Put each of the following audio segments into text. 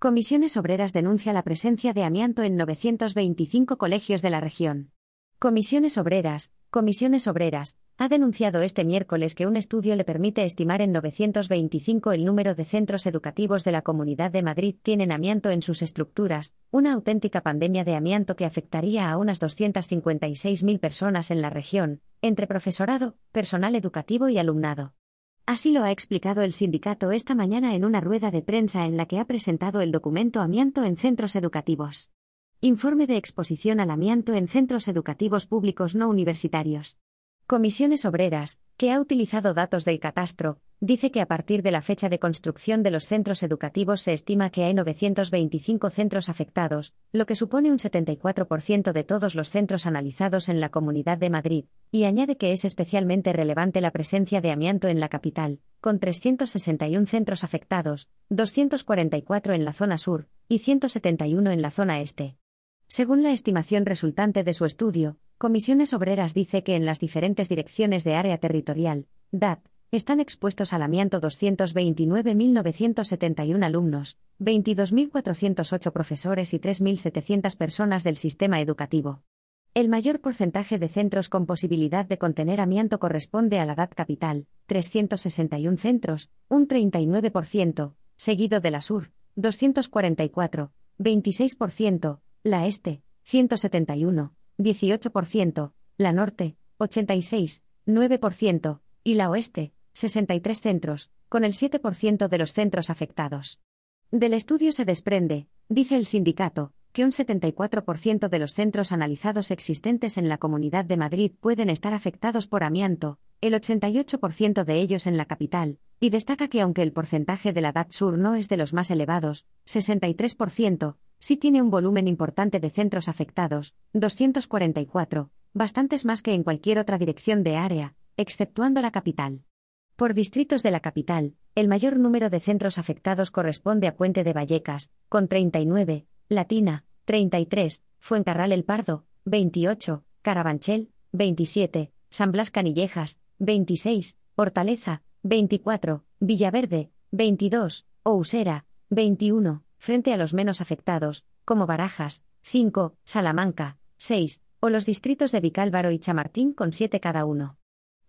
Comisiones Obreras denuncia la presencia de amianto en 925 colegios de la región. Comisiones Obreras, Comisiones Obreras, ha denunciado este miércoles que un estudio le permite estimar en 925 el número de centros educativos de la Comunidad de Madrid tienen amianto en sus estructuras, una auténtica pandemia de amianto que afectaría a unas 256.000 personas en la región, entre profesorado, personal educativo y alumnado. Así lo ha explicado el sindicato esta mañana en una rueda de prensa en la que ha presentado el documento Amianto en Centros Educativos. Informe de exposición al amianto en centros educativos públicos no universitarios. Comisiones Obreras, que ha utilizado datos del catastro, dice que a partir de la fecha de construcción de los centros educativos se estima que hay 925 centros afectados, lo que supone un 74% de todos los centros analizados en la Comunidad de Madrid, y añade que es especialmente relevante la presencia de amianto en la capital, con 361 centros afectados, 244 en la zona sur y 171 en la zona este. Según la estimación resultante de su estudio, Comisiones Obreras dice que en las diferentes direcciones de área territorial, DAT, están expuestos al amianto 229.971 alumnos, 22.408 profesores y 3.700 personas del sistema educativo. El mayor porcentaje de centros con posibilidad de contener amianto corresponde a la DAT capital, 361 centros, un 39%, seguido de la Sur, 244, 26%, la Este, 171, 18%, la Norte, 86, 9%, y la Oeste, 63 centros, con el 7% de los centros afectados. Del estudio se desprende, dice el sindicato, que un 74% de los centros analizados existentes en la Comunidad de Madrid pueden estar afectados por amianto, el 88% de ellos en la capital, y destaca que aunque el porcentaje de la DAT Sur no es de los más elevados, 63%, sí tiene un volumen importante de centros afectados, 244, bastantes más que en cualquier otra dirección de área, exceptuando la capital. Por distritos de la capital, el mayor número de centros afectados corresponde a Puente de Vallecas, con 39, Latina, 33, Fuencarral el Pardo, 28, Carabanchel, 27, San Blas Canillejas, 26, Hortaleza, 24, Villaverde, 22, Ousera, 21, frente a los menos afectados, como Barajas, 5, Salamanca, 6, o los distritos de Vicálvaro y Chamartín con 7 cada uno.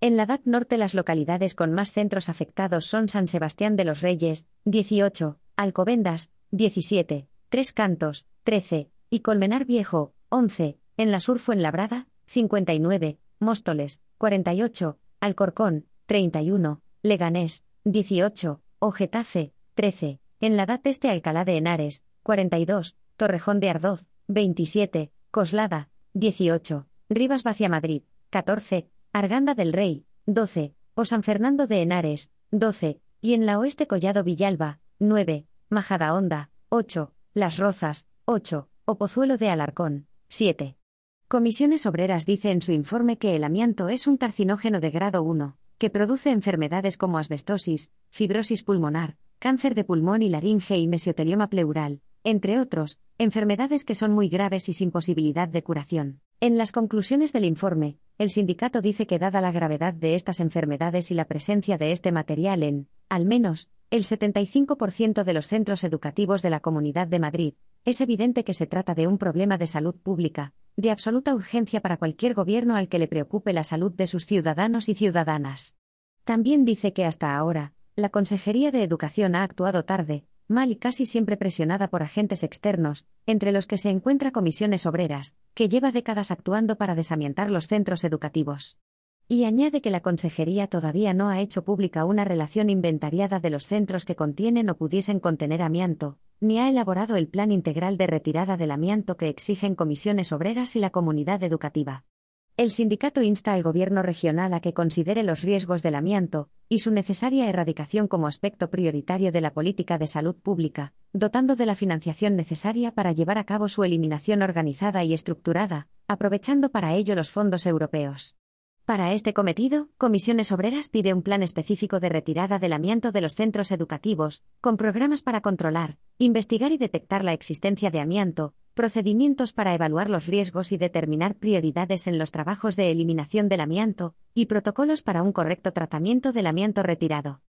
En la DAT Norte las localidades con más centros afectados son San Sebastián de los Reyes, 18, Alcobendas, 17, Tres Cantos, 13, y Colmenar Viejo, 11, en la Sur Fuenlabrada, 59, Móstoles, 48, Alcorcón, 31, Leganés, 18, o Getafe, 13, en la DAT Este Alcalá de Henares, 42, Torrejón de Ardoz, 27, Coslada, 18, Rivas Vacia Madrid, 14, Arganda del Rey, 12, o San Fernando de Henares, 12, y en la Oeste Collado Villalba, 9, Majadahonda, 8, Las Rozas, 8, o Pozuelo de Alarcón, 7. Comisiones Obreras dice en su informe que el amianto es un carcinógeno de grado 1, que produce enfermedades como asbestosis, fibrosis pulmonar, cáncer de pulmón y laringe y mesotelioma pleural, entre otros, enfermedades que son muy graves y sin posibilidad de curación. En las conclusiones del informe, el sindicato dice que dada la gravedad de estas enfermedades y la presencia de este material en, al menos, el 75% de los centros educativos de la Comunidad de Madrid, es evidente que se trata de un problema de salud pública, de absoluta urgencia para cualquier gobierno al que le preocupe la salud de sus ciudadanos y ciudadanas. También dice que hasta ahora, la Consejería de Educación ha actuado tarde, mal y casi siempre presionada por agentes externos, entre los que se encuentra comisiones obreras, que lleva décadas actuando para desamientar los centros educativos. Y añade que la Consejería todavía no ha hecho pública una relación inventariada de los centros que contienen o pudiesen contener amianto, ni ha elaborado el plan integral de retirada del amianto que exigen comisiones obreras y la comunidad educativa. El sindicato insta al gobierno regional a que considere los riesgos del amianto y su necesaria erradicación como aspecto prioritario de la política de salud pública, dotando de la financiación necesaria para llevar a cabo su eliminación organizada y estructurada, aprovechando para ello los fondos europeos. Para este cometido, Comisiones Obreras pide un plan específico de retirada del amianto de los centros educativos, con programas para controlar, investigar y detectar la existencia de amianto, procedimientos para evaluar los riesgos y determinar prioridades en los trabajos de eliminación del amianto, y protocolos para un correcto tratamiento del amianto retirado.